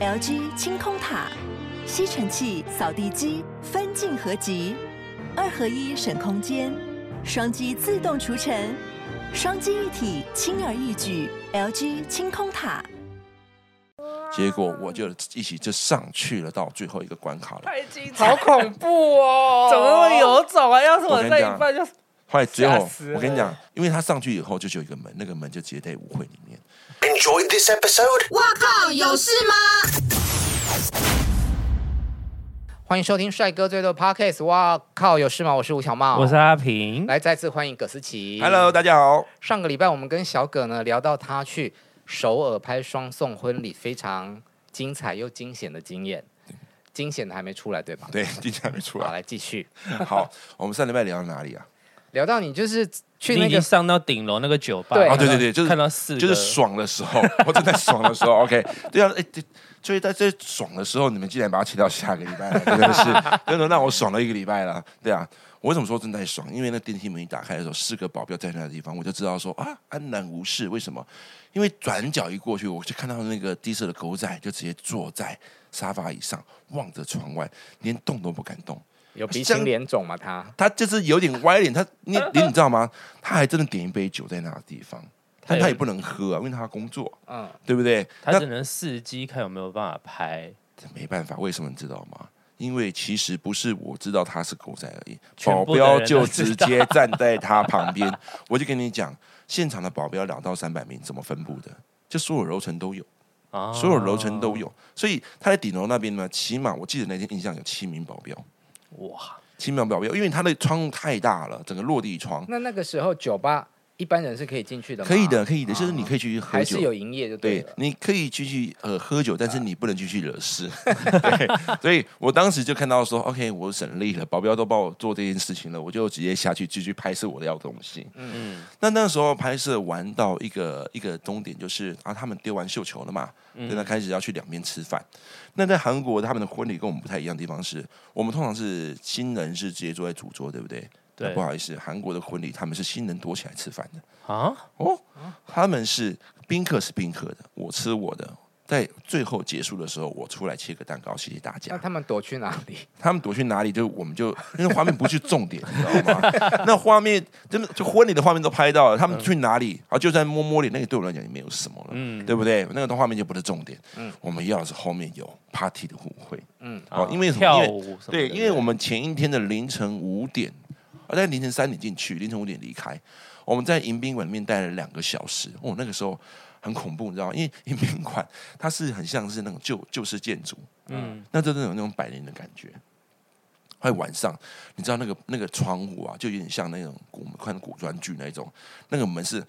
LG 清空塔，吸尘器、扫地机分镜合集，二合一省空间，双击自动除尘，双击一体轻而易举。LG 清空塔。结果我就一起就上去了，到最后一个关卡了。太精彩，好恐怖哦！怎么那么有种啊？要是我在一半就。后来最后，我跟你讲，因为他上去以后就只有一个门，那个门就直接在舞会里面。Enjoy this episode。哇靠，有事吗？欢迎收听帅哥最多 Podcast。哇靠，有事吗？我是吴小茂，我是阿平。来，再次欢迎葛思琪。Hello，大家好。上个礼拜我们跟小葛呢聊到他去首尔拍双宋婚礼，非常精彩又惊险的经验。惊险的还没出来对吧？对，惊险还没出来。好，来继续。好，我们上礼拜聊到哪里啊？聊到你就是去那个上到顶楼那个酒吧，对啊，对对对，就是看到四，就是爽的时候，我正在爽的时候，OK，对啊，哎，所以在这爽的时候，你们竟然把它切到下个礼拜了，真的是，真的让我爽了一个礼拜了，对啊，我为什么说正在爽？因为那电梯门一打开的时候，四个保镖在那个地方，我就知道说啊，安然无事。为什么？因为转角一过去，我就看到那个低色的狗仔就直接坐在沙发椅上，望着窗外，连动都不敢动。有鼻青脸肿吗？他他就是有点歪脸，他你你你知道吗？他还真的点一杯酒在那个地方，但他也不能喝啊，因为他工作，嗯，对不对？他只能伺机看有没有办法拍。这没办法，为什么你知道吗？因为其实不是我知道他是狗仔而已，保镖就直接站在他旁边。我就跟你讲，现场的保镖两到三百名，怎么分布的？就所有楼层都有，所有楼层都有。所以他在顶楼那边呢，起码我记得那天印象有七名保镖。哇，轻描表表，因为它的窗户太大了，整个落地窗。那那个时候酒吧一般人是可以进去的？可以的，可以的，就是你可以去喝酒，还是有营业就对。对，你可以继续呃喝酒，但是你不能继续惹事。对，所以我当时就看到说，OK，我省力了，保镖都帮我做这件事情了，我就直接下去继续拍摄我的要的东西。嗯嗯。那那时候拍摄完到一个一个终点，就是啊，他们丢完绣球了嘛，现在、嗯、开始要去两边吃饭。那在韩国，他们的婚礼跟我们不太一样的地方是，我们通常是新人是直接坐在主桌，对不对？对。不好意思，韩国的婚礼他们是新人躲起来吃饭的啊。哦，他们是宾客是宾客的，我吃我的。在最后结束的时候，我出来切个蛋糕，谢谢大家。那他们躲去哪里？他们躲去哪里？就我们就因为画面不是重点，你知道吗？那画面真的就婚礼的画面都拍到了，他们去哪里啊？就在摸摸脸，那个对我来讲也没有什么了，嗯，对不对？那个画面就不是重点。嗯，我们要的是后面有 party 的舞会，嗯，好，因为什么？跳舞对，因为我们前一天的凌晨五点，而在凌晨三点进去，凌晨五点离开，我们在迎宾馆里面待了两个小时。哦，那个时候。很恐怖，你知道吗？因为迎宾馆它是很像是那种旧旧式建筑，嗯，那真的有那种百年的感觉。还有晚上，你知道那个那个窗户啊，就有点像那种我们看古装剧那种，那个门是，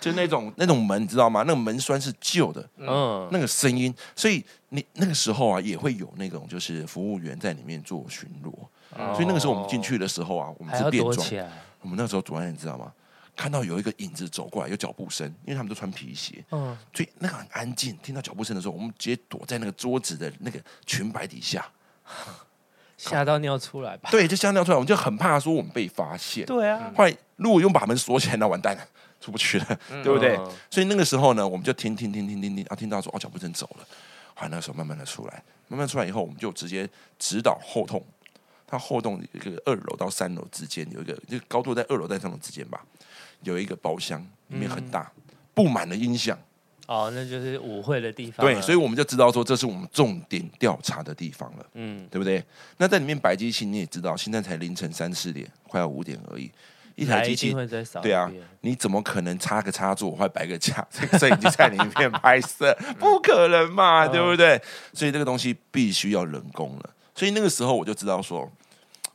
就那种那种门，你知道吗？那个门栓是旧的，嗯，那个声音，所以你那个时候啊，也会有那种就是服务员在里面做巡逻，哦、所以那个时候我们进去的时候啊，我们是变装，我们那时候主任你知道吗？看到有一个影子走过来，有脚步声，因为他们都穿皮鞋，嗯，所以那个很安静。听到脚步声的时候，我们直接躲在那个桌子的那个裙摆底下，吓到尿出来吧？对，就吓尿出来，我们就很怕说我们被发现。对啊，后来如果用把门锁起来，那完蛋了，出不去了，嗯、对不对？嗯、所以那个时候呢，我们就听听听听听听，啊，听到说哦，脚步声走了，后来那个时候慢慢的出来，慢慢出来以后，我们就直接指导后洞。它后洞一个二楼到三楼之间有一个，就高度在二楼在三楼之间吧。有一个包厢，里面很大，布满了音响。哦，那就是舞会的地方。对，所以我们就知道说，这是我们重点调查的地方了。嗯，对不对？那在里面摆机器，你也知道，现在才凌晨三四点，快要五点而已。一台机器，对啊，你怎么可能插个插座或摆个架，这个摄影机在里面拍摄？不可能嘛，对不对？所以这个东西必须要人工了。所以那个时候我就知道说，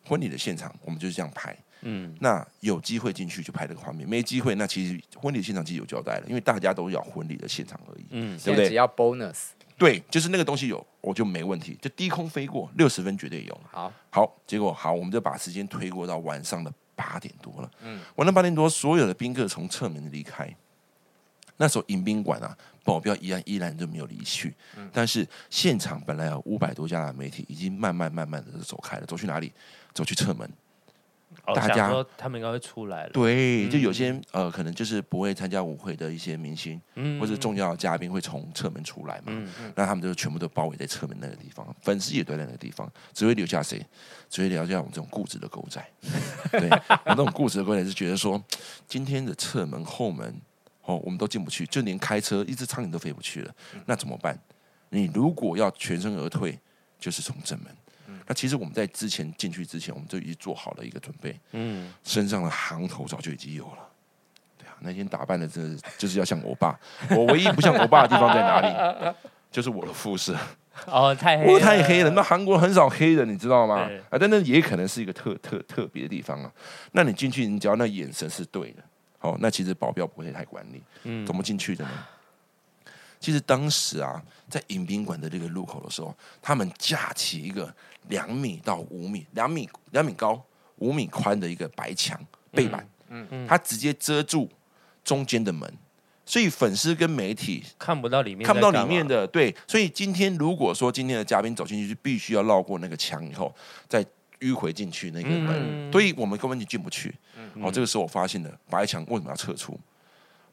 婚礼的现场我们就是这样拍。嗯，那有机会进去就拍这个画面，没机会那其实婚礼现场其实有交代了，因为大家都要婚礼的现场而已，嗯，对不对？只要 bonus，对，就是那个东西有，我就没问题，就低空飞过六十分绝对有。好，好，结果好，我们就把时间推过到晚上的八点多了。嗯，晚上八点多，所有的宾客从侧门离开，那时候迎宾馆啊，保镖依然依然就没有离去，嗯，但是现场本来有五百多家的媒体已经慢慢慢慢的走开了，走去哪里？走去侧门。大家说他们应该会出来了。对，就有些呃，可能就是不会参加舞会的一些明星，嗯或者重要的嘉宾会从侧门出来嘛。嗯那他们就全部都包围在侧门那个地方，粉丝也都在那个地方，只会留下谁？只会留下我们这种固执的狗仔。对，我那种固执的狗仔是觉得说，今天的侧门后门哦，我们都进不去，就连开车一只苍蝇都飞不去了，那怎么办？你如果要全身而退，就是从正门。那其实我们在之前进去之前，我们就已经做好了一个准备，嗯，身上的行头早就已经有了。对啊，那天打扮的真的就是要像欧巴。我唯一不像欧巴的地方在哪里？就是我的肤色，哦，太黑太黑了。那韩国很少黑人，你知道吗？啊，但那也可能是一个特特特别的地方啊。那你进去，你只要那眼神是对的，哦，那其实保镖不会太管你。嗯怎么进去的呢？其实当时啊，在迎宾馆的这个入口的时候，他们架起一个两米到五米、两米两米高、五米宽的一个白墙背板，嗯嗯它直接遮住中间的门，所以粉丝跟媒体看不到里面，看不到里面。的。对，所以今天如果说今天的嘉宾走进去，就必须要绕过那个墙以后，再迂回进去那个门，嗯所以我们根本就进不去。嗯哦，这个时候我发现了白墙为什么要撤出？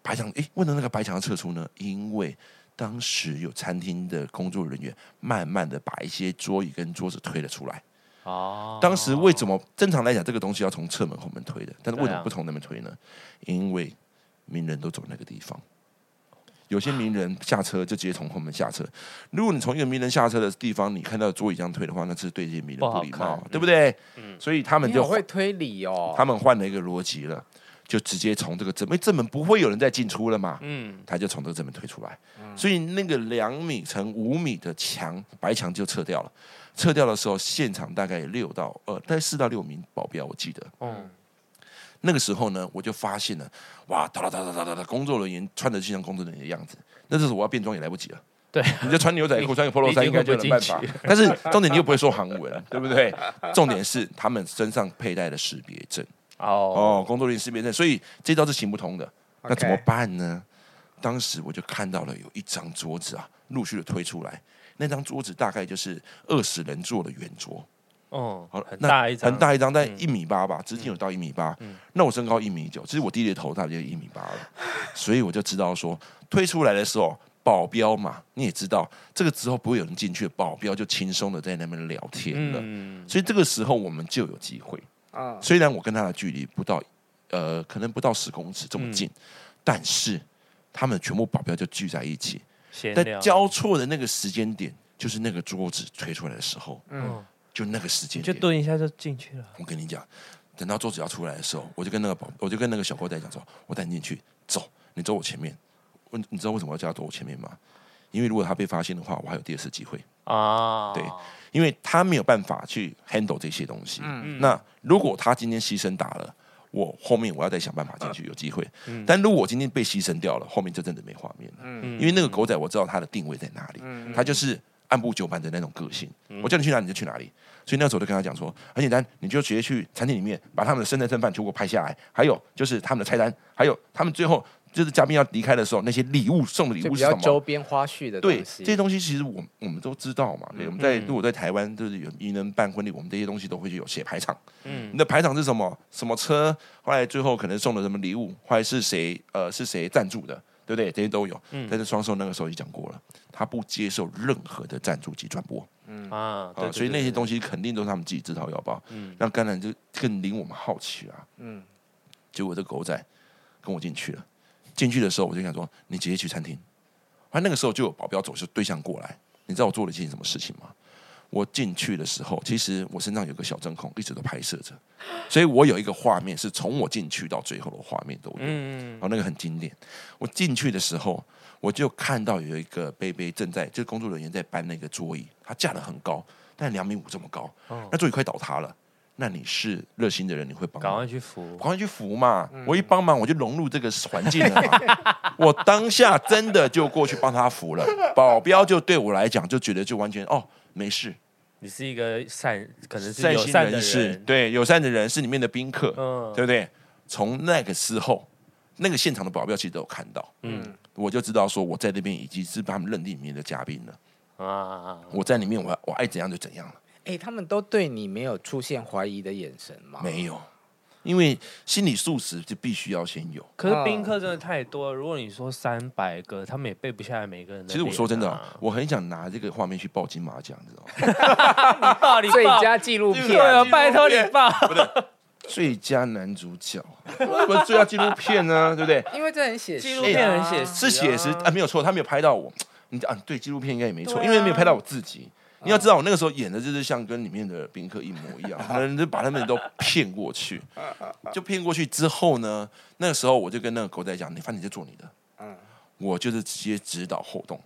白墙，诶，为什么那个白墙要撤出呢？因为当时有餐厅的工作人员慢慢的把一些桌椅跟桌子推了出来。哦，当时为什么正常来讲这个东西要从侧门后门推的？但是为什么不从那边推呢？因为名人都走那个地方，有些名人下车就直接从后门下车。如果你从一个名人下车的地方，你看到桌椅这样推的话，那是对这些名人不礼貌看，对不对？嗯所以他们就好会推理哦。他们换了一个逻辑了，就直接从这个正门，正门不会有人再进出了嘛，嗯，他就从这个正门推出来，所以那个两米乘五米的墙白墙就撤掉了。撤掉的时候，现场大概有六到呃，大概四到六名保镖，我记得。嗯，那个时候呢，我就发现了，哇，哒哒哒哒哒哒哒，工作人员穿的就像工作人员的样子。那这时候我要变装也来不及了。对，你就穿牛仔裤、穿个 polo 衫，应该就有办法。但是重点你又不会说韩文，对不对？重点是他们身上佩戴的识别证。哦，哦，工作人员识别证，所以这招是行不通的。那怎么办呢？当时我就看到了有一张桌子啊，陆续的推出来。那张桌子大概就是二十人坐的圆桌，哦，好，很那大一张，很大一张，在嗯一米八吧，直径有到一米八。那我身高一米九，其实我低着头大概就一米八了，所以我就知道说，推出来的时候，保镖嘛，你也知道，这个之后不会有人进去，保镖就轻松的在那边聊天了。嗯，所以这个时候我们就有机会。啊，虽然我跟他的距离不到，呃，可能不到十公尺这么近，但是他们全部保镖就聚在一起，在闲聊交错的那个时间点，就是那个桌子推出来的时候，嗯，就那个时间就点。蹲一下就进去了。我跟你讲，等到桌子要出来的时候，我就跟那个保，我就跟那个小狗仔讲说，我带你进去，走，你走我前面。问你知道为什么要叫他走我前面吗？因为如果他被发现的话，我还有第二次机会。啊，对因为他没有办法去 handle 这些东西。嗯那如果他今天牺牲打了，我后面我要再想办法进去，有机会。但如果我今天被牺牲掉了，后面就真的没画面了。嗯因为那个狗仔我知道他的定位在哪里，嗯他就是按部就班的那种个性。我叫你去哪你就去哪里。所以那时候我就跟他讲说，很简单，你就直接去餐厅里面把他们的生菜剩饭全部拍下来，还有就是他们的菜单，还有他们最后就是嘉宾要离开的时候那些礼物送的礼物是什么？周边花絮的对东西。这些东西，其实我我们都知道嘛。对，我们在嗯如果在台湾就是有艺人办婚礼，我们这些东西都会去有写排场。嗯你的排场是什么？什么车？后来最后可能送了什么礼物？后来是谁？呃，是谁赞助的？对不对？这些都有。嗯但是双寿那个时候已经讲过了，他不接受任何的赞助及转播啊，啊，所以那些东西，西肯定都是他们自己自掏腰包。嗯那当然就更令我们好奇啊。嗯，结果这狗仔跟我进去了，进去的时候我就想说，你直接去餐厅。他那个时候就有保镖走是对象过来，你知道我做了一件什么事情吗？我进去的时候，其实我身上有个小针孔，一直都拍摄着，所以我有一个画面是从我进去到最后的画面都有，嗯然后那个很经典。我进去的时候，我就看到有一个贝贝正在，就是工作人员在搬那个桌椅，他架得很高，但两米五这么高，哦那桌椅快倒塌了。那你是热心的人，你会帮赶忙快去扶。赶，快去扶嘛！我一帮忙，我就融入这个环境了嘛。我当下真的就过去帮他扶了，保镖就对我来讲就觉得就完全哦没事，你是一个善，可能是善心友善的人。士，人，对友善的人是里面的宾客，嗯。对不对？从那个时候，那个现场的保镖其实都有看到，嗯。我就知道说我在那边已经是把他们认定里面的嘉宾了。啊，我在里面我，我爱怎样就怎样了，哎，他们都对你没有出现怀疑的眼神吗？没有。因为心理素质就必须要先有。可是宾客真的太多了，如果你说三百个，他们也背不下来每个人的、啊。其实我说真的，我很想拿这个画面去报金马奖，知道吗？你报，你报最佳纪录片，对啊，拜托你报。最佳男主角，不是最佳纪录片呢？对不对？因为这很写实，纪录片很写实、啊，是写实啊，没有错，他没有拍到我。你啊，对，纪录片应该也没错、啊，因为没有拍到我自己。你要知道，我那个时候演的就是像跟里面的宾客一模一样，可能就把他们都骗过去。就骗过去之后呢，那个时候我就跟那个狗仔讲：“你反正你就做你的，嗯我就是直接指导后动。”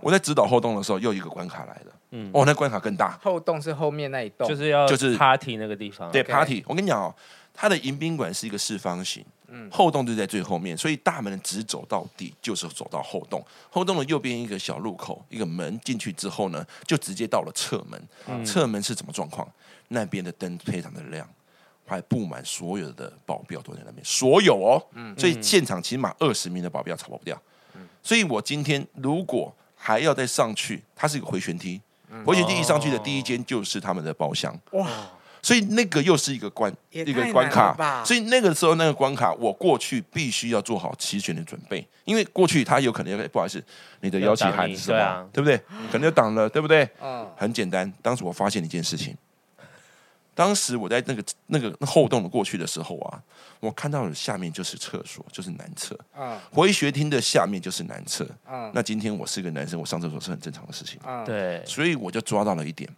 我在指导后动的时候，又一个关卡来了。嗯，哦，那关卡更大。后动是后面那一栋，就是要就是 party 那个地方。对，party。我跟你讲哦，它的迎宾馆是一个四方形。嗯，后洞就在最后面，所以大门直走到底就是走到后洞。后洞的右边一个小路口，一个门进去之后呢，就直接到了侧门。嗯，侧门是什么状况？那边的灯非常的亮，还布满所有的保镖都在那边，所有哦。嗯，所以现场起码二十名的保镖跑不掉。嗯，所以我今天如果还要再上去，它是一个回旋梯，回旋梯一上去的第一间就是他们的包厢。哇！所以那个又是一个关一个关卡，所以那个时候那个关卡，我过去必须要做好齐全的准备，因为过去他有可能要不好意思，你的邀请函是什么？对啊，对不对？可能就挡了，对不对？嗯，很简单。当时我发现一件事情，当时我在那个那个后洞的过去的时候啊，我看到了下面就是厕所，就是男厕。嗯，回学厅的下面就是男厕。嗯，那今天我是个男生，我上厕所是很正常的事情。嗯，对，所以我就抓到了一点。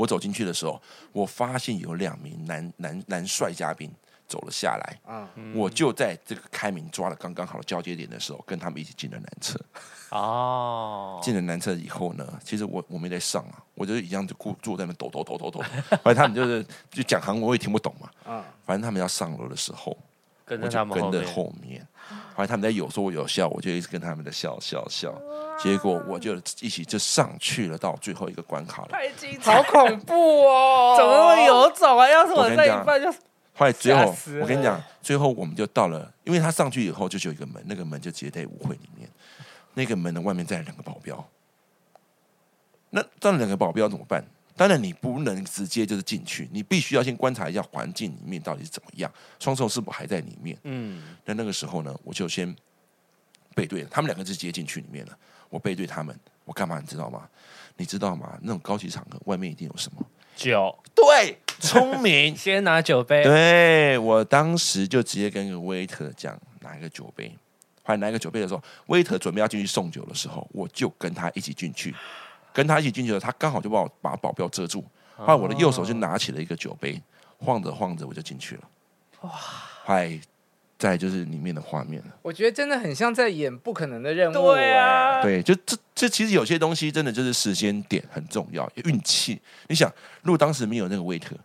我走进去的时候，我发现有两名男男男帅嘉宾走了下来。嗯，我就在这个开明抓了刚刚好的交接点的时候，跟他们一起进了男厕。哦，进了男厕以后呢，其实我我没在上啊，我就一样就坐坐在那抖抖抖抖抖。反正他们就是就讲韩文，我也听不懂嘛。嗯，反正他们要上楼的时候，跟着他们跟着后面。后来他们在有说有笑，我就一直跟他们的笑笑笑，结果我就一起就上去了，到最后一个关卡了。太精彩，好恐怖哦！怎么会有种啊？要是我在一半就……后来最后我跟你讲，最后我们就到了，因为他上去以后就只有一个门，那个门就直接在舞会里面，那个门的外面站了两个保镖。那站了两个保镖怎么办？当然，你不能直接就是进去，你必须要先观察一下环境里面到底是怎么样，双手是不是还在里面？嗯，那那个时候呢，我就先背对了，他们两个就直接进去里面了。我背对他们，我干嘛？你知道吗？你知道吗？那种高级场合外面一定有什么酒？对，聪明，先拿酒杯。对，我当时就直接跟一个 waiter 讲拿一个酒杯，后来拿一个酒杯的时候，waiter 准备要进去送酒的时候，我就跟他一起进去。跟他一起进去的，他刚好就把我把保镖遮住，后来我的右手就拿起了一个酒杯，晃着晃着我就进去了。哇！嗨，再就是里面的画面了。我觉得真的很像在演不可能的任务。对啊，对，就这这其实有些东西真的就是时间点很重要，运气。你想，如果当时没有那个 waiter，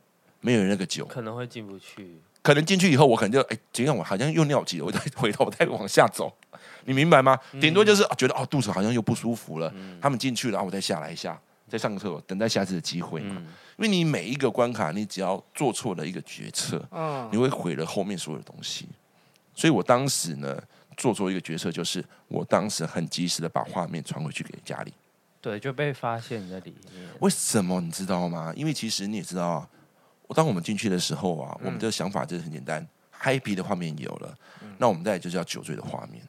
没有那个酒，可能会进不去。可能进去以后，我可能就哎，尽管我好像又尿急了，我再回头再往下走。你明白吗？顶多就是觉得哦，肚子好像又不舒服了。嗯、他们进去了，我再下来一下，再上个厕所，等待下次的机会嘛。嗯、因为你每一个关卡，你只要做错了一个决策，嗯、你会毁了后面所有的东西。所以我当时呢，做错一个决策，就是我当时很及时的把画面传回去给家里。对，就被发现在里面。为什么你知道吗？因为其实你也知道啊，我当我们进去的时候啊，我们的想法就是很简单，happy 的画面有了，嗯、那我们再来就是要酒醉的画面。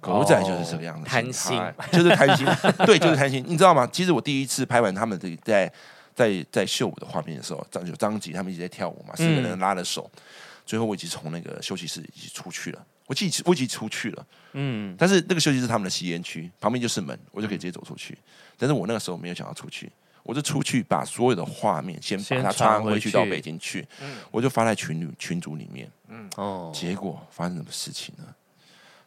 狗仔就是这个样子，贪心就是贪心，对，就是贪心。你知道吗？其实我第一次拍完他们的在在在秀舞的画面的时候，张九张吉他们一直在跳舞嘛，四个人拉着手，最后我已经从那个休息室已经出去了，我记我已经出去了，嗯，但是那个休息室他们的吸烟区旁边就是门，我就可以直接走出去。但是我那个时候没有想要出去，我就出去把所有的画面先把它传回去到北京去，我就发在群里群组里面，嗯哦，结果发生什么事情呢？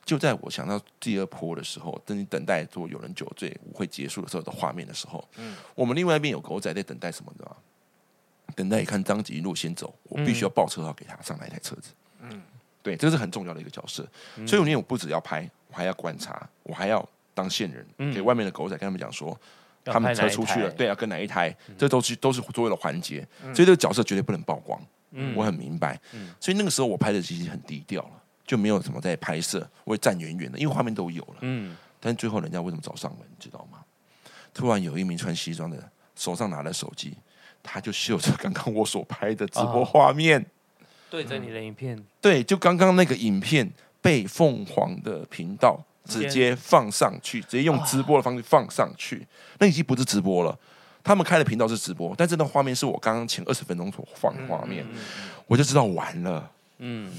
就在我想到第二波的时候，等你等待说有人酒醉舞会结束的时候的画面的时候，嗯，我们另外一边有狗仔在等待什么的，等待一看张吉一路先走，我必须要报车号给他上来一台车子，嗯，对，这是很重要的一个角色，嗯、所以我不只要拍，我还要观察，我还要当线人，嗯、给外面的狗仔跟他们讲说，他们车出去了，对，啊跟哪一台，嗯、这都是都是所有的环节，所以这个角色绝对不能曝光，嗯，我很明白，嗯，所以那个时候我拍的其实很低调了。就没有什么在拍摄，我会站远远的，因为画面都有了。嗯，但是最后人家为什么找上门，你知道吗？突然有一名穿西装的，手上拿了手机，他就秀着刚刚我所拍的直播画面。对着你的影片，对，就刚刚那个影片被凤凰的频道直接放上去，直接用直播的方式放上去，那已经不是直播了。他们开的频道是直播，但这段画面是我刚刚前二十分钟所放的画面，我就知道完了。嗯。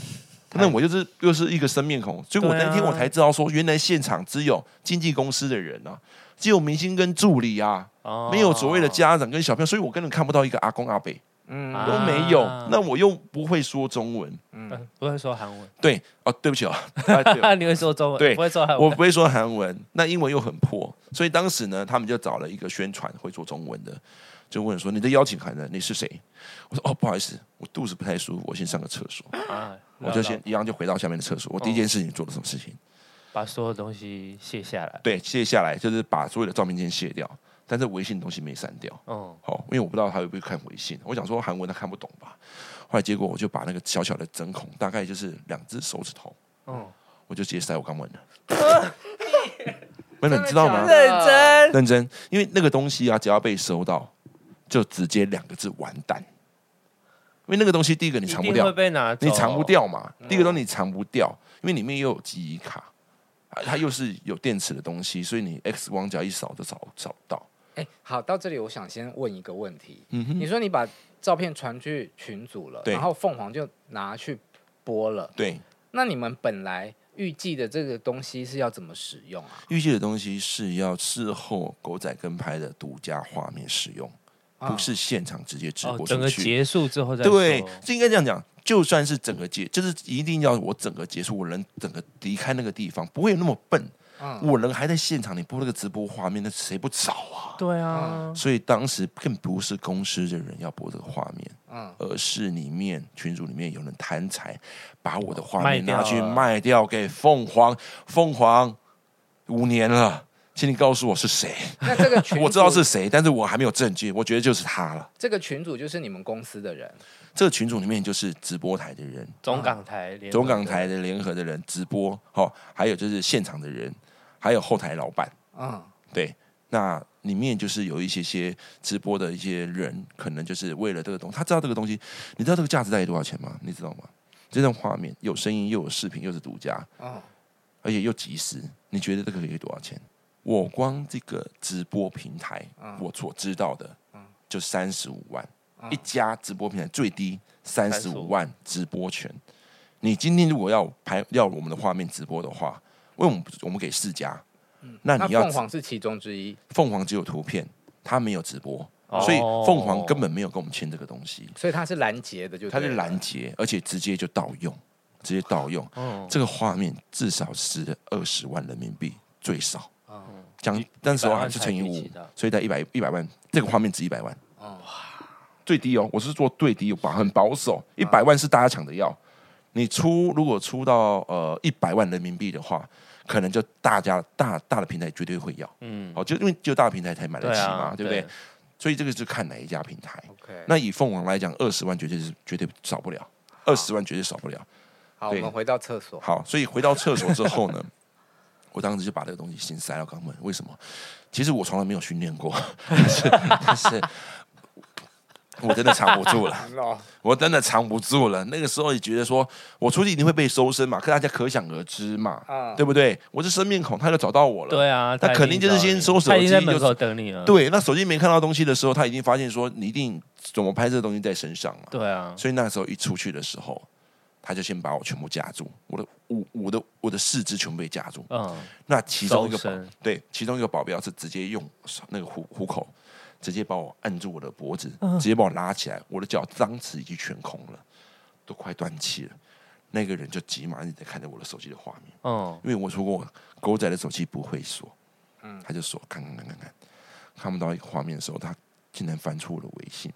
那我就是又是一个生面孔，所以我那天我才知道说，原来现场只有经纪公司的人啊，只有明星跟助理啊，没有所谓的家长跟小朋友，所以我根本看不到一个阿公阿伯，嗯，都没有。那我又不会说中文，嗯，不会说韩文，对，哦，对不起哦，你会说中文，对，不会说韩文，我不会说韩文，那英文又很破，所以当时呢，他们就找了一个宣传会说中文的。就问说：“你的邀请函呢？你是谁？”我说：“哦，不好意思，我肚子不太舒服，我先上个厕所。啊”我就先一样就回到下面的厕所。我第一件事情做了什么事情？把所有东西卸下来。对，卸下来就是把所有的照片先卸掉，但是微信的东西没删掉。嗯，好，因为我不知道他会不会看微信。我想说韩文他看不懂吧？后来结果我就把那个小小的针孔，大概就是两只手指头，嗯，我就直接塞我肛门了。真的，你知道吗？认真，认真，因为那个东西啊，只要被收到。就直接两个字完蛋，因为那个东西，第一个你藏不掉，你藏不掉嘛。第一个东西你藏不掉，因为里面又有记忆卡，它又是有电池的东西，所以你 X 光只要一扫就找找到。哎，好，到这里我想先问一个问题。嗯哼，你说你把照片传去群组了，然后凤凰就拿去播了。对，那你们本来预计的这个东西是要怎么使用啊？预计的东西是要事后狗仔跟拍的独家画面使用。不是现场直接直播出去，整个结束之后再对，是应该这样讲。就算是整个结，就是一定要我整个结束，我人整个离开那个地方，不会有那么笨。我人还在现场，你播那个直播画面，那谁不找啊？对啊。所以当时更不是公司的人要播这个画面，而是里面群组里面有人贪财，把我的画面拿去卖掉给凤凰。凤凰五年了。请你告诉我是谁？那这个 群我知道是谁，但是我还没有证据。我觉得就是他了。这个群主就是你们公司的人。这个群组里面就是直播台的人，中港台、中港台的联合的人直播，哦，还有就是现场的人，还有后台老板。嗯，对，那里面就是有一些些直播的一些人，可能就是为了这个东西，他知道这个东西，你知道这个价值大概多少钱吗？你知道吗？这段画面有声音，又有视频，又是独家，而且又及时，你觉得这个可以多少钱？我光这个直播平台，我所知道的，就三十五万一家直播平台，最低三十五万直播权。你今天如果要拍要我们的画面直播的话，因为我们我们给四家，那你要凤凰是其中之一，凤凰只有图片，它没有直播，所以凤凰根本没有跟我们签这个东西，所以它是拦截的，就它是拦截，而且直接就盗用，直接盗用。这个画面至少是二十万人民币最少。讲那时候还是乘以五，所以在一百一百万，这个画面值一百万。哇，最低哦，我是做最低吧，很保守，一百万是大家抢着要。你出如果出到呃一百万人民币的话，可能就大家大大的平台绝对会要。嗯，哦，就因为就大的平台才买得起嘛，对不对？所以这个就看哪一家平台。那以凤凰来讲，二十万绝对是绝对少不了，二十万绝对少不了。好，我们回到厕所。好，所以回到厕所之后呢？我当时就把这个东西先塞到肛门，为什么？其实我从来没有训练过，但是，但是我真的藏不住了，我真的藏不住了。那个时候也觉得说，我出去一定会被搜身嘛，可大家可想而知嘛，对不对？我是生面孔，他就找到我了，对啊，他肯定就是先搜手机，在门口等你了。对，那手机没看到东西的时候，他已经发现说你一定怎么拍这个东西在身上嘛，对啊，所以那时候一出去的时候。他就先把我全部夹住，我的五我的我的四肢全部被夹住。嗯，那其中一个保对，其中一个保镖是直接用那个虎虎口，直接把我按住我的脖子，直接把我拉起来，我的脚当时已经全空了，都快断气了。那个人就急忙一直在看着我的手机的画面。嗯，因为我说过狗仔的手机不会锁，嗯，他就锁，看看看看看，看不到一个画面的时候，他竟然翻出我的微信。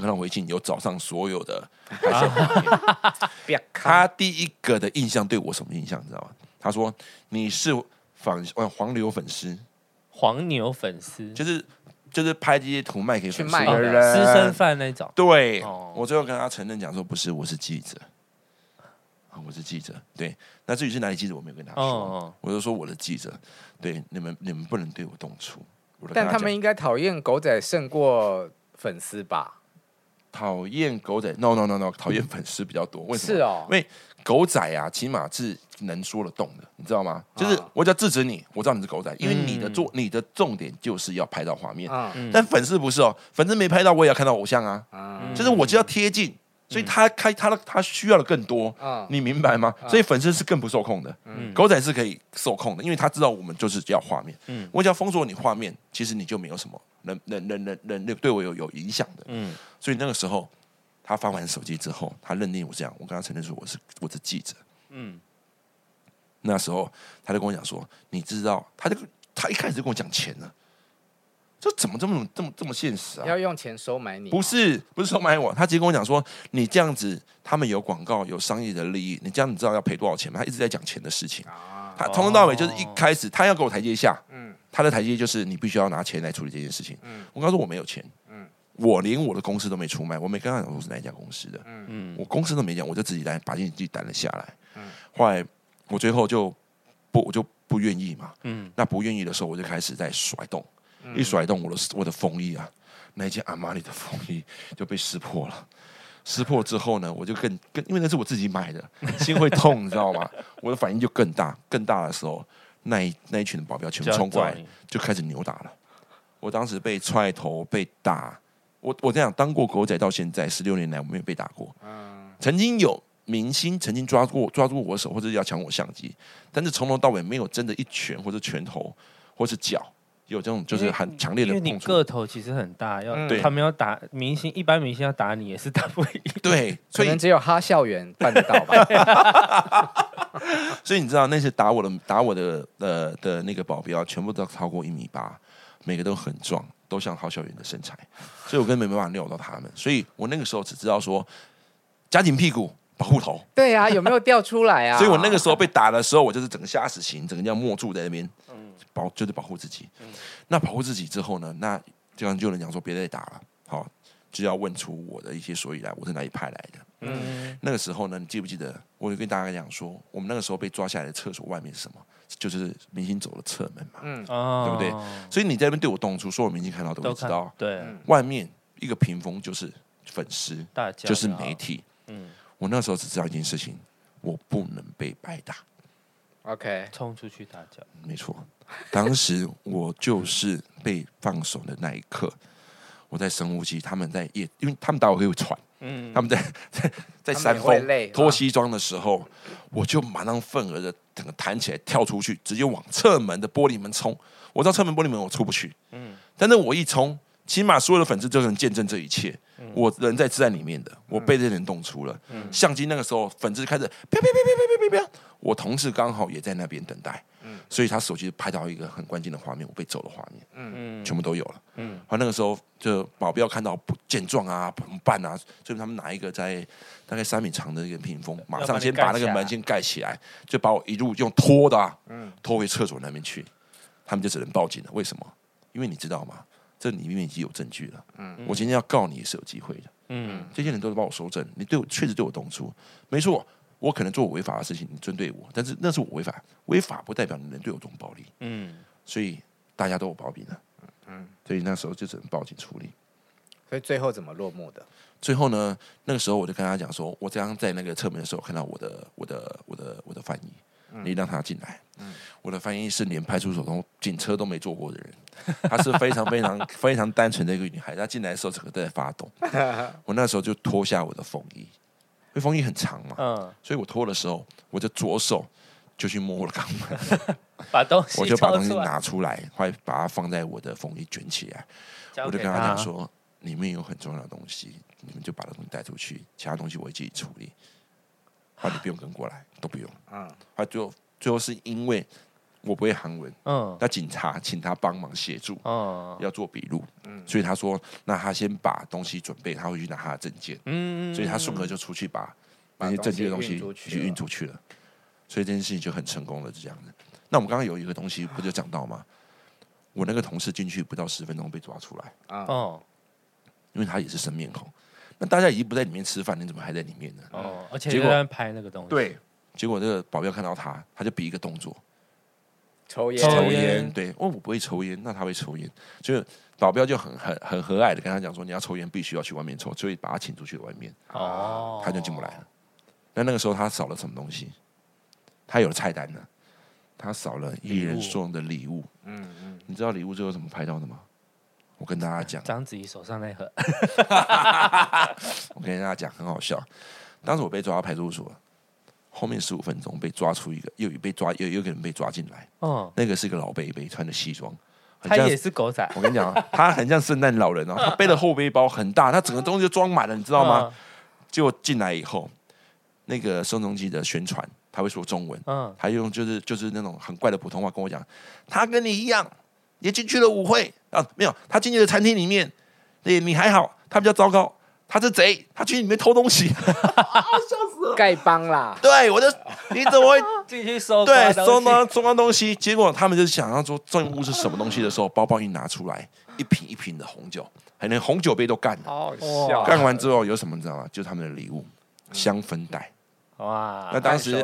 看到微信有早上所有的拍摄画面，他第一个的印象对我什么印象？你知道吗？他说你是仿黄牛粉丝，黄牛粉丝就是就是拍这些图卖给粉丝的人，私生饭那种。对，我最后跟他承认讲说不是，我是记者，我是记者。对，那至于是哪里记者，我没有跟他说，我就说我的记者。对，你们你们不能对我动粗。但他们应该讨厌狗仔胜过粉丝吧？讨厌狗仔，no no no no，讨厌粉丝比较多。为什么？是哦因为狗仔啊，起码是能说得动的，你知道吗？就是我只要制止你，我知道你是狗仔，因为你的做你的重点就是要拍到画面。嗯但粉丝不是哦，粉丝没拍到，我也要看到偶像啊。嗯就是我就要贴近，所以他开他的他需要的更多，嗯你明白吗？所以粉丝是更不受控的，狗仔是可以受控的，因为他知道我们就是要画面，我只要封锁你画面，其实你就没有什么能能能能能对我有有影响的，所以那个时候他发完手机之后，他认定我这样，我跟他承认说我是我是记者，那时候他就跟我讲说，你知道，他就他一开始就跟我讲钱了，这怎么这么这么这么现实啊？要用钱收买你，不是不是收买我，他直接跟我讲说，你这样子，他们有广告有商业的利益，你这样你知道要赔多少钱吗？他一直在讲钱的事情，他从头到尾就是一开始他要给我台阶下，嗯。他的台阶就是你必须要拿钱来处理这件事情。我跟他说我没有钱，我连我的公司都没出卖，我没跟他讲我是哪一家公司的，嗯。我公司都没讲，我就自己来把自己单了下来。后来我最后就不我就不愿意嘛，嗯。那不愿意的时候我就开始在甩动。一甩动我的我的风衣啊，那件阿玛尼的风衣就被撕破了。撕破之后呢，我就更更，因为那是我自己买的，心会痛，你知道吗？我的反应就更大，更大的时候，那一那一群保镖全部冲过来，就开始扭打了。我当时被踹头，被打。我我这样当过狗仔到现在十六年来，我没有被打过。曾经有明星曾经抓过抓住我手，或者要抢我相机，但是从头到尾没有真的一拳或者拳头或是脚。有这种就是很强烈的，因为你个头其实很大，要对他们要打明星，一般明星要打你也是打不赢。对，所以可能只有哈校园办得到吧。所以你知道那些打我的打我的呃的那个保镖，全部都超过一米八，每个都很壮，都像郝小云的身材，所以我根本没办法撩到他们。所以我那个时候只知道说，夹紧屁股保护头。对啊，有没有掉出来啊？所以我那个时候被打的时候，我就是整个吓死型，整个这样默住在那边。保就是保护自己，那保护自己之后呢？那这样就有人讲说别再打了，好，就要问出我的一些所以来，我是哪里派来的。嗯，那个时候呢，你记不记得？我就跟大家讲说，我们那个时候被抓下来的厕所外面是什么？就是明星走的侧门嘛，嗯，对不对？所以你在那边对我动粗，所有明星看到都会知道。对，外面一个屏风就是粉丝，大家就是媒体。嗯，我那时候只知道一件事情，我不能被白打。OK，冲出去打架，没错。当时我就是被放手的那一刻，我在深呼吸，他们在夜，因为他们打我会喘，嗯，他们在 在在山峰脱西装的时候，我就马上愤而的整个弹起来跳出去，直接往侧门的玻璃门冲。我知道侧门玻璃门我出不去，嗯，但是我一冲，起码所有的粉丝就能见证这一切。我人在自然里面的，我被这人动粗了，相机那个时候粉丝开始啪啪啪啪啪啪啪啪，我同事刚好也在那边等待。所以他手机拍到一个很关键的画面，我被走的画面，嗯嗯，全部都有了，嗯，然后那个时候就保镖看到不见状啊，怎么办啊？所以他们拿一个在大概三米长的一个屏风，马上先把那个门先盖起来，就把我一路用拖的，啊，嗯，拖回厕所那边去，他们就只能报警了。为什么？因为你知道吗？这里面已经有证据了，嗯，我今天要告你也是有机会的，嗯，这些人都是帮我收证，你对我确实对我动粗，没错。我可能做违法的事情，你针对我，但是那是我违法，违法不代表你能对我这种暴力。嗯，所以大家都有保庇的，嗯，所以那时候就只能报警处理。所以最后怎么落幕的？最后呢，那个时候我就跟他讲说，我刚刚在那个侧门的时候看到我的、我的、我的、我的翻译，嗯、你让他进来。嗯，我的翻译是连派出所都警车都没坐过的人，她是非常非常 非常单纯的一个女孩。她进来的时候整个都在发抖。我那时候就脱下我的风衣。因为风衣很长嘛，嗯，所以我脱的时候，我就左手就去摸了肛门，把东西，我就把东西拿出来，快把它放在我的风衣卷起来，我就跟她讲说，里面有很重要的东西，你们就把这东西带出去，其他东西我会自己处理，啊，你不用跟过来，都不用，嗯，他，最后最后是因为。我不会韩文，嗯，那警察请他帮忙协助，嗯，要做笔录，嗯，所以他说，那他先把东西准备，他会去拿他的证件，嗯，所以他顺口就出去把那些证件的东西去运出去了，所以这件事情就很成功了，就这样子。那我们刚刚有一个东西不就讲到吗？我那个同事进去不到十分钟被抓出来，哦，因为他也是生面孔，那大家已经不在里面吃饭，你怎么还在里面呢？哦，而且结果拍那个东西，对，结果这个保镖看到他，他就比一个动作。抽烟，抽抽烟烟，对，哦，我不会抽烟，那他会抽烟，就保镖就很很很和蔼的跟他讲说，你要抽烟必须要去外面抽，所以把他请出去外面，哦，他就进不来了。那那个时候他少了什么东西？他有菜单呢，他少了艺人送的礼物。嗯嗯，你知道礼物最后怎么拍到的吗？我跟大家讲，章子怡手上那盒，我跟大家讲，很好笑。当时我被抓到派出所，后面十五分钟被抓出一个，又被抓，又有一个人被抓进来。哦，那个是个老伯伯，穿的西装，很他也是狗仔，我跟你讲啊，他很像圣诞老人哦，他背的后背包很大，他整个东西就装满了，你知道吗？结果进来以后，那个宋仲基的宣传，他会说中文，他用就是就是那种很怪的普通话跟我讲，他跟你一样，也进去了舞会啊，没有，他进去了餐厅里面，对你还好，他比较糟糕，他是贼，他去里面偷东西，丐帮啦，对，我就你怎么会？进去收对，收到收到东西，结果他们就想要说证物是什么东西的时候，包包一拿出来，一瓶一瓶的红酒，还连红酒杯都干了。好哇笑，干完之后有什么你知道吗？就是他们的礼物，香氛袋。哇那，当时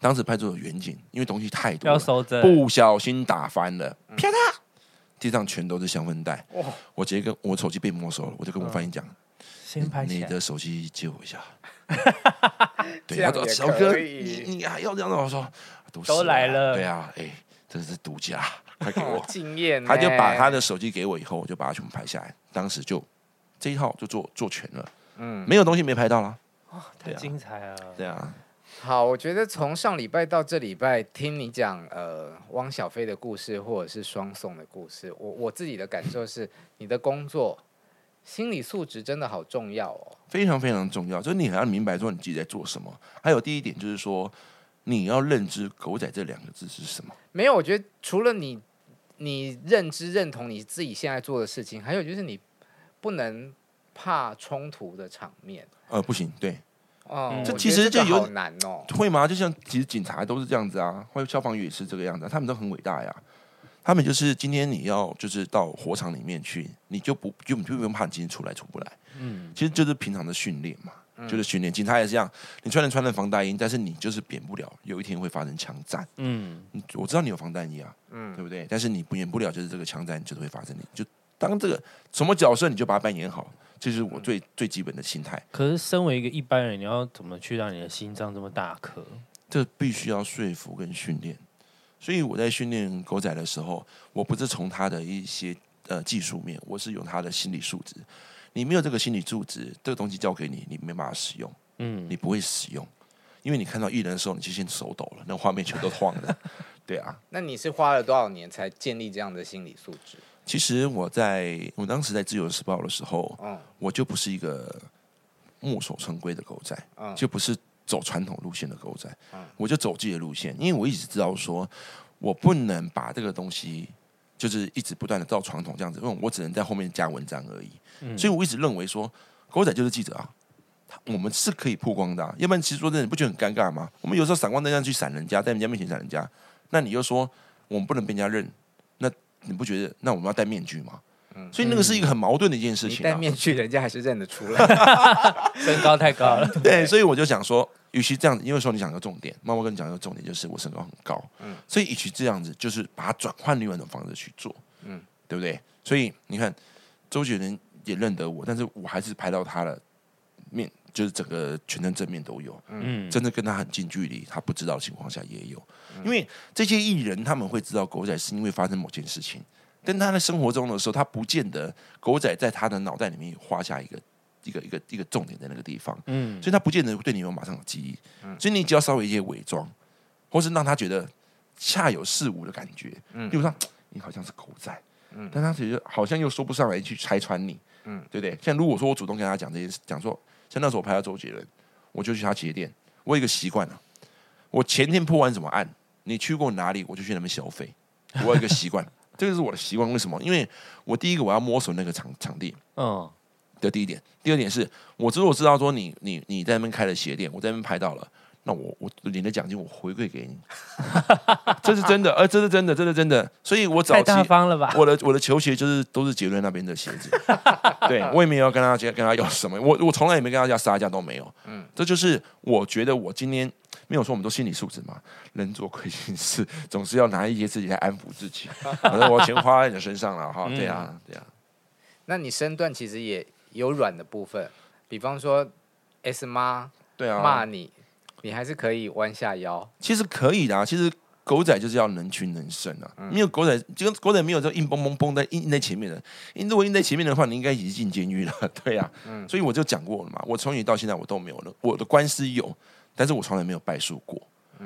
当时派出所远景，因为东西太多了，要收证，不小心打翻了，啪嗒，地上全都是香氛袋。哇我直接跟我手机被没收了，我就跟我翻译讲，先拍起来，你的手机借我一下。对，这样也他说小哥，可以你你还要这样的？我说都来了对啊，哎，真是独家，快给我。经验呢，他就把他的手机给我以后，我就把它全部拍下来。当时就这一套就做做全了，嗯，没有东西没拍到啦。太精彩了，对啊，好，我觉得从上礼拜到这礼拜，听你讲呃汪小菲的故事，或者是双宋的故事，我我自己的感受是，你的工作心理素质真的好重要哦。非常非常重要，就是你很要明白说你自己在做什么。还有第一点就是说，你要认知“狗仔”这两个字是什么。没有，我觉得除了你你认知认同你自己现在做的事情，还有就是你不能怕冲突的场面。呃，不行，对，哦、嗯我这其实就有好难哦。会吗？就像其实警察都是这样子啊，或者消防员也是这个样子、啊，他们都很伟大呀。他们就是今天你要就是到火场里面去，你就不就就不用怕你今天出来出不来。嗯，其实就是平常的训练嘛，就是训练。警察也是这样，你穿着穿着防弹衣，但是你就是免不了有一天会发生枪战。嗯，我知道你有防弹衣啊，嗯对不对？但是你不免不了就是这个枪战就是会发生，你就当这个什么角色你就把它扮演好，这是我最最基本的心态。可是身为一个一般人，你要怎么去让你的心脏这么大颗？这必须要说服跟训练。所以我在训练狗仔的时候，我不是从他的一些呃技术面，我是用他的心理素质。你没有这个心理素质，这个东西交给你，你没办法使用，嗯，你不会使用，因为你看到艺人的时候，你就先手抖了，那画面全都晃的。对啊，那你是花了多少年才建立这样的心理素质？其实我在我当时在《自由时报》的时候，嗯我就不是一个墨守成规的狗仔，嗯就不是走传统路线的狗仔，嗯我就走自己的路线，因为我一直知道说，我不能把这个东西就是一直不断的照传统这样子，因为我只能在后面加文章而已。嗯。所以我一直认为说，狗仔就是记者啊，我们是可以曝光的、啊，要不然其实说真的，你不觉得很尴尬吗？我们有时候闪光灯上去闪人家，在人家面前闪人家，那你又说我们不能被人家认，那你不觉得那我们要戴面具吗？嗯所以那个是一个很矛盾的一件事情、啊。戴面具，人家还是认得出来。身高太高了，对，所以我就想说，与其这样子，因为说你讲一个重点，妈妈跟你讲一个重点，就是我身高很高，嗯所以与其这样子，就是把它转换另外一种方式去做，嗯对不对？所以你看，周杰伦也认得我，但是我还是拍到他的面，就是整个全程正面都有，嗯，真的跟他很近距离，他不知道的情况下也有，因为这些艺人他们会知道狗仔是因为发生某件事情，跟他在生活中的时候，他不见得狗仔在他的脑袋里面画下一个一个一个一个重点在那个地方，嗯，所以他不见得对你有马上有记忆，所以你只要稍微一些伪装，或是让他觉得恰有事无的感觉，嗯。比如说你好像是狗仔，嗯但他其实好像又说不上来去拆穿你，嗯。对不对？像如果说我主动跟他讲这件事，讲说像那时候我拍到周杰伦，我就去他鞋店，我有一个习惯啊，我前天破完什么案，你去过哪里，我就去那边消费，我有一个习惯，这个是我的习惯。为什么？因为我第一个我要摸索那个场场地。嗯，这第一点，第二点是，我知道我知道说你你你在那边开了鞋店，我在那边拍到了，那我我领的奖金我回馈给你，这是真的，呃，这是真的，这是真的。所以我早期太大方了吧？我的我的球鞋就是都是杰伦那边的鞋子，对我也没有要跟他跟他要什么，我我从来也没跟他要杀价都没有。嗯，这就是我觉得我今天没有说我们都心理素质嘛，人做亏心事总是要拿一些自己来安抚自己。反正我钱花在你的身上了哈，对啊，对啊。那你身段其实也有软的部分，比方说 S 妈对啊骂你，你还是可以弯下腰。其实可以的啊，其实。狗仔就是要能屈能伸啊！没有狗仔，就跟狗仔没有这硬蹦蹦蹦在硬在前面的。因如果硬在前面的话，你应该已经进监狱了。对呀，所以我就讲过了嘛。我从你到现在我都没有了，我的官司有，但是我从来没有败诉过，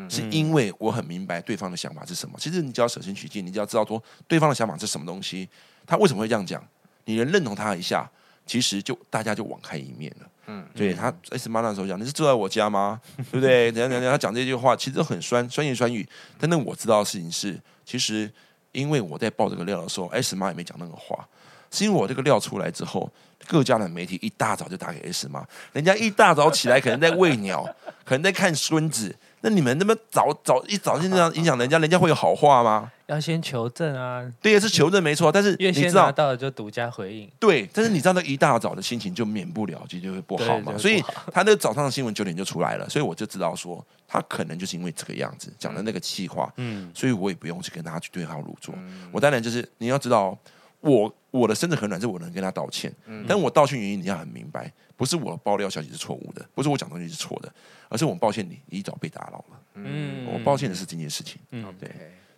是因为我很明白对方的想法是什么。其实你只要舍身取义，你就要知道说对方的想法是什么东西，他为什么会这样讲，你能认同他一下，其实就大家就网开一面了。嗯，对他 S 妈那时候讲，你是住在我家吗？对不对？等下等下，他讲这句话其实都很酸酸言酸语。但那我知道的事情是，其实因为我在爆这个料的时候，S 妈也没讲那个话，是因为我这个料出来之后，各家的媒体一大早就打给 S 妈，人家一大早起来可能在喂鸟，可能在看孙子。那你们那么早早一早就这样影响人家，人家会有好话吗？要先求证啊。对，是求证没错。但是你知道，拿到了就独家回应。对，但是你知道，那一大早的心情就免不了就就会不好嘛。所以他那早上的新闻九点就出来了，所以我就知道说，他可能就是因为这个样子讲的那个气话。嗯，所以我也不用去跟他去对号入座。嗯、我当然就是你要知道，我我的身子很软，是我能跟他道歉。嗯，但我道歉原因你要很明白，不是我爆料消息是错误的，不是我讲东西是错的，而是我抱歉你一早被打扰了。嗯，我抱歉的是这件事情。嗯，对，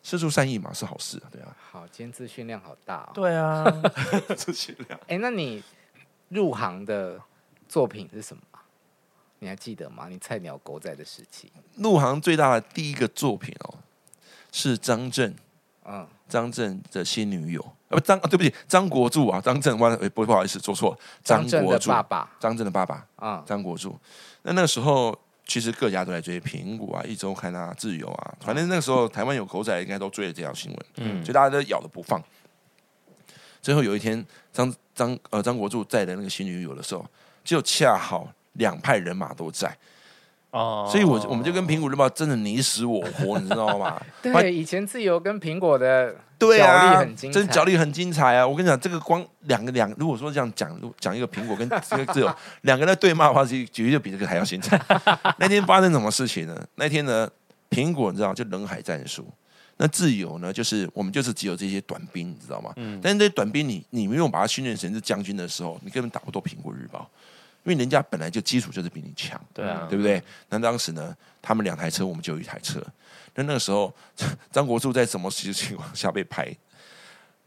释出善意嘛是好事，对啊。好，今天资讯量好大哦。对啊，资讯量。哎，那你入行的作品是什么？你还记得吗？你菜鸟狗仔的时期。入行最大的第一个作品哦，是张震。嗯，张震的新女友。呃，不，张，对不起，张国柱啊，张震，完，不不好意思，做错了。张国柱爸爸，张震的爸爸啊，张国柱。那那个时候。其实各家都在追苹果啊、一周刊啊、自由啊，反正那个时候台湾有狗仔，应该都追了这条新闻，嗯，所以大家都咬着不放。最后有一天，张张呃张国柱在的那个新女友的时候，就恰好两派人马都在。哦，所以我我们就跟苹果日报真的你死我活，你知道吗？对，以前自由跟苹果的对啊，很精彩，真角力很精彩啊！我跟你讲，这个光两个两，如果说这样讲，讲一个苹果跟这个自由 两个人在对骂的话，其实绝对比这个还要精彩。那天发生什么事情呢？那天呢，苹果你知道就人海战术，那自由呢，就是我们就是只有这些短兵，你知道吗？嗯，但是这些短兵，你你没有把它训练成是将军的时候，你根本打不过苹果日报。因为人家本来就基础就是比你强，对啊，对不对？那当时呢，他们两台车，我们就有一台车。那那个时候，张国柱在什么情况下被拍？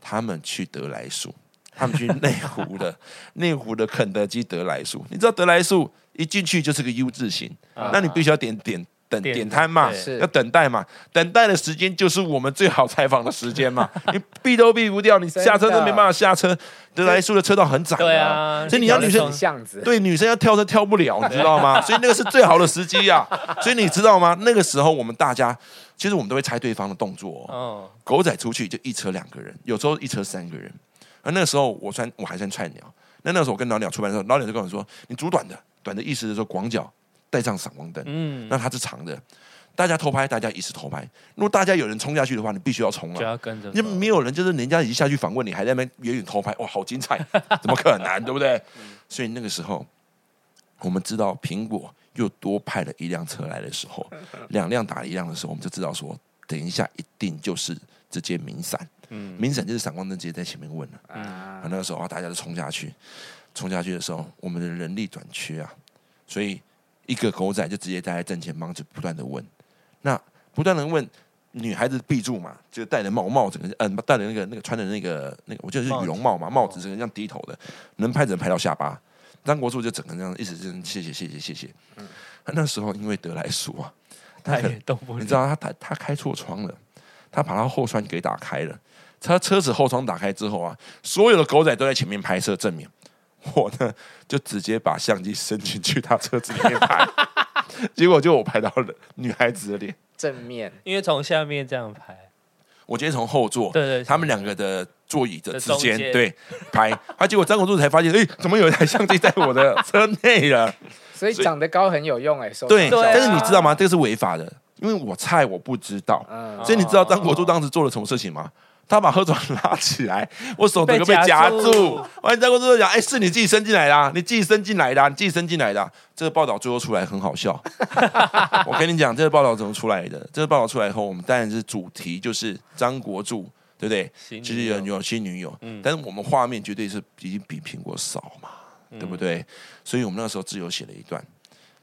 他们去德来树，他们去内湖的 内湖的肯德基德来树。你知道德来树一进去就是个 U 字形，啊、那你必须要点点。等点摊嘛，要等待嘛，等待的时间就是我们最好采访的时间嘛。你避都避不掉，你下车都没办法下车。得来速的车道很窄，对啊，所以你要女生对女生要跳车跳不了，你知道吗？所以那个是最好的时机呀。所以你知道吗？那个时候我们大家其实我们都会猜对方的动作。哦，狗仔出去就一车两个人，有时候一车三个人。而那个时候我算我还算菜鸟。那那个时候我跟老鸟出门的时候，老鸟就跟我说：“你组短的，短的意思是说广角。”带上闪光灯，嗯，那它是长的，大家偷拍，大家一起偷拍。如果大家有人冲下去的话，你必须要冲了，就要跟着。你没有人，就是人家已经下去访问你，还在那边远远偷拍，哇，好精彩，怎么可能，对不对？所以那个时候，我们知道苹果又多派了一辆车来的时候，两辆打一辆的时候，我们就知道说，等一下一定就是直接明闪，嗯，明闪就是闪光灯直接在前面问了，啊，那个时候啊，大家就冲下去，冲下去的时候，我们的人力短缺啊，所以。一个狗仔就直接待在正前方，就不断的问，那不断的问女孩子必住嘛，就戴着帽帽，整个嗯戴着那个那个穿的那个那个，我记得是羽绒帽嘛，帽子整个这样低头的，能拍只能拍到下巴。张国柱就整个这样一直这样谢谢谢谢谢谢。嗯，那时候因为得来速啊，他也动不了，你知道他他他开错窗了，他把他后窗给打开了，他车子后窗打开之后啊，所有的狗仔都在前面拍摄正面。我呢，就直接把相机伸进去他车子里面拍，结果就我拍到了女孩子的脸正面，因为从下面这样拍，我直接从后座，对对，他们两个的座椅的之间对拍，啊，结果张国柱才发现，哎，怎么有一台相机在我的车内了？所以长得高很有用哎，对，但是你知道吗？这个是违法的。因为我菜我不知道，嗯所以你知道张国柱当时做了什么事情吗？他把何总拉起来，我手整个被夹住住。完，张国柱就讲：“哎，是你自己伸进来的啊，你自己伸进来的啊，你自己伸进来的啊。”这个报道最后出来很好笑。我跟你讲，这个报道怎么出来的？这个报道出来以后，我们当然是主题就是张国柱，对不对？其实有有新女友，但是我们画面绝对是已经比苹果少嘛，对不对？所以我们那时候自由写了一段。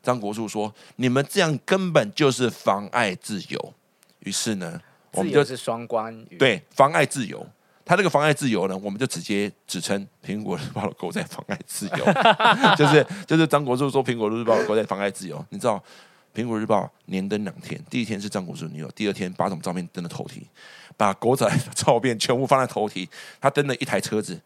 张国柱说：“你们这样根本就是妨碍自由。”于是呢，我们就是双关语，对妨碍自由。他这个妨碍自由呢，我们就直接指称《苹果日报》的狗在妨碍自由，就是就是张国柱说《苹果日报》的狗在妨碍自由。你知道，《苹果日报》连登两天，第一天是张国柱女友，第二天把什么照片登了头题，把狗仔的 照片全部放在头题。他登了一台车子。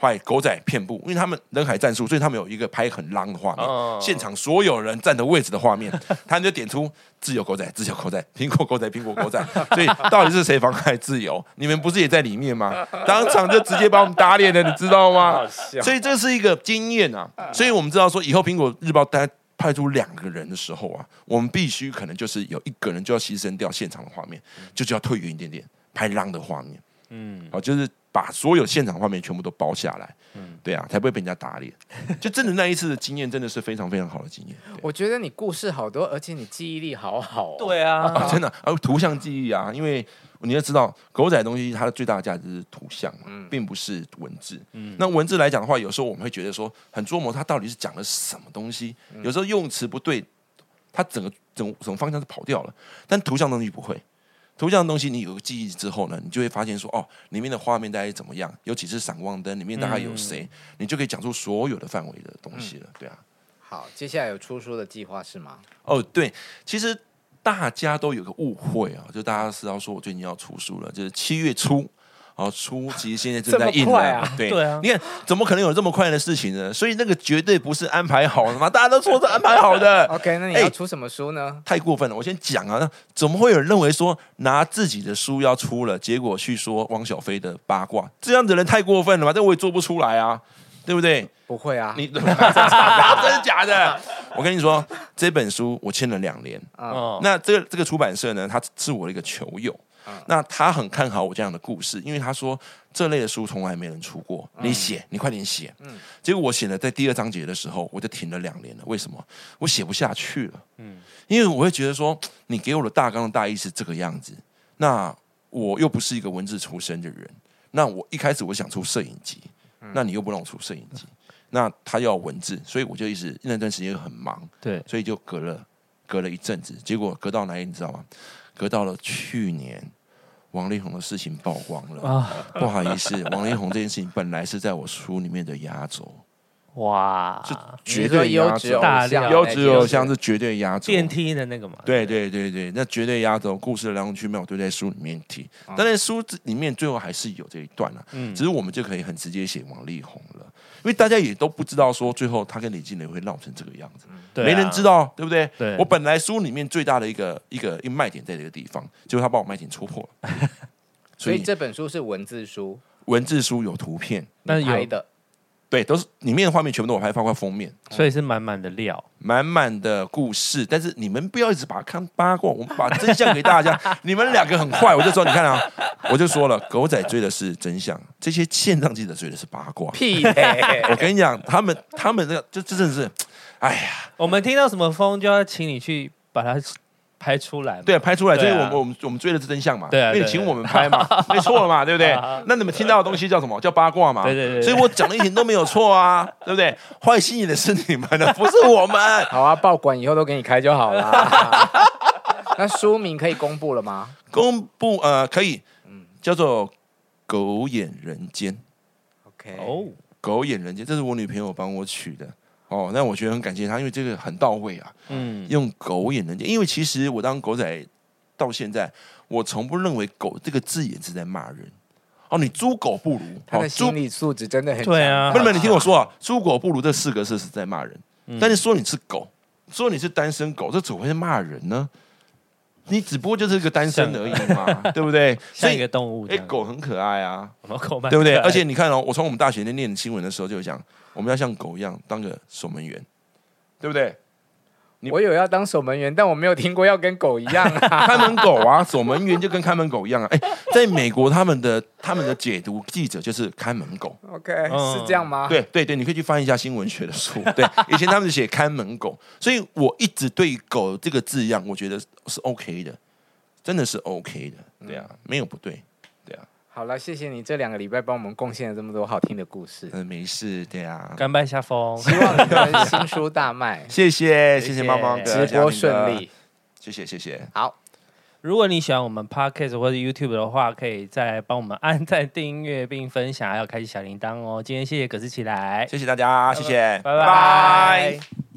坏狗仔遍布，因为他们人海战术，所以他们有一个拍很浪的画面，oh. 现场所有人站的位置的画面，他们就点出自由狗仔、自由狗仔、苹果狗仔、苹果狗仔，所以到底是谁妨碍自由？你们不是也在里面吗？当场就直接把我们打脸了，你知道吗？所以这是一个经验啊，所以我们知道说，以后苹果日报大家派出两个人的时候啊，我们必须可能就是有一个人就要牺牲掉现场的画面，就就要退远一点点拍浪的画面，嗯，好，就是。把所有现场画面全部都包下来，嗯，对啊，才不会被人家打脸。就真的那一次的经验，真的是非常非常好的经验。我觉得你故事好多，而且你记忆力好好、哦。对啊，啊真的，啊，图像记忆啊，因为你要知道，狗仔的东西它的最大的价值是图像嘛，嗯、并不是文字。嗯，那文字来讲的话，有时候我们会觉得说很琢磨，它到底是讲了什么东西。嗯、有时候用词不对，它整个整整个方向是跑掉了。但图像东西不会。图像的东西，你有个记忆之后呢，你就会发现说，哦，里面的画面大概怎么样，尤其是闪光灯里面大概有谁，嗯、你就可以讲出所有的范围的东西了，对啊。好，接下来有出书的计划是吗？哦，对，其实大家都有个误会啊，就大家知道说我最近要出书了，就是七月初。好，初级 现在正在印了，啊、对对啊，你看怎么可能有这么快的事情呢？所以那个绝对不是安排好的嘛，大家都说是安排好的。OK，那你要出什么书呢？欸、太过分了，我先讲啊，那怎么会有人认为说拿自己的书要出了，结果去说汪小菲的八卦，这样子的人太过分了吧？这我也做不出来啊，对不对？不会啊，你 真的假的？我跟你说，这本书我签了两年，哦，那这个这个出版社呢，他是我的一个球友。那他很看好我这样的故事，因为他说这类的书从来没人出过，你写，你快点写。嗯，结果我写了，在第二章节的时候，我就停了两年了。为什么？我写不下去了。嗯，因为我会觉得说，你给我的大纲的大意是这个样子，那我又不是一个文字出身的人，那我一开始我想出摄影集，那你又不让我出摄影集，那他要文字，所以我就一直那段时间很忙，对，所以就隔了隔了一阵子，结果隔到哪里你知道吗？隔到了去年。王力宏的事情曝光了啊！不好意思，王力宏这件事情本来是在我书里面的压轴，哇，是绝对压轴，大量优质偶像是绝对压轴，电梯的那个嘛，对对对？对，那绝对压轴，故事的来龙去脉我都在书里面提，但在书里面最后还是有这一段啊，嗯，只是我们就可以很直接写王力宏了。因为大家也都不知道说最后他跟李靓蕾会闹成这个样子，对啊、没人知道，对不对？对。我本来书里面最大的一个一个一个卖点在这个地方，结果他把我卖点戳破了。所以这本书是文字书，文字书有图片，那是拍的。对，都是里面的画面全部都我拍，包括封面，所以是满满的料，满满的故事。但是你们不要一直把它看八卦，我们把真相给大家。你们两个很坏，我就说你看啊，我就说了，狗仔追的是真相，这些线上记者追的是八卦。屁嘞！我跟你讲，他们他们这个就真的是，哎呀，我们听到什么风就要请你去把它。拍出来，对，拍出来，这是我们我们我们追的是真相嘛？对啊，因为你请我们拍嘛，没错了嘛，对不对？那你们听到的东西叫什么？叫八卦嘛？对对对。所以我讲的一点都没有错啊，对不对？坏心眼的是你们的，不是我们。好啊，报馆以后都给你开就好了。那书名可以公布了吗？公布呃，可以，嗯，叫做《狗眼人间》。OK，哦，《狗眼人间》，这是我女朋友帮我取的。哦，那我觉得很感谢他，因为这个很到位啊。嗯，用狗眼人间，因为其实我当狗仔到现在，我从不认为“狗”这个字眼是在骂人。哦，你猪狗不如，他的心理素质真的很对啊。妹妹，你听我说啊，“猪狗不如”这四个字是在骂人，嗯、但是说你是狗，说你是单身狗，这怎么会骂人呢？你只不过就是一个单身而已嘛，像 对不对？像一个动物，哎，狗很可爱啊，狗对不对？而且你看哦，我从我们大学念新闻的时候就讲。我们要像狗一样当个守门员，对不对？你我有要当守门员，但我没有听过要跟狗一样啊。看门狗啊，守门员就跟看门狗一样啊。哎，在美国他们的他们的解读记者就是看门狗。OK，、嗯、是这样吗？对对对，你可以去翻一下新闻学的书。对，以前他们是写看门狗，所以我一直对狗这个字样，我觉得是 OK 的，真的是 OK 的。对啊，没有不对。好了，谢谢你这两个礼拜帮我们贡献了这么多好听的故事。嗯，没事，对啊，甘拜下风。希望你的新书大卖。谢谢，谢谢猫猫哥，直播顺利。谢谢，谢谢。好，如果你喜欢我们 Podcast 或者 YouTube 的话，可以再帮我们按赞、订阅并分享，还有开启小铃铛哦。今天谢谢葛斯奇来，谢谢大家，谢谢，拜拜。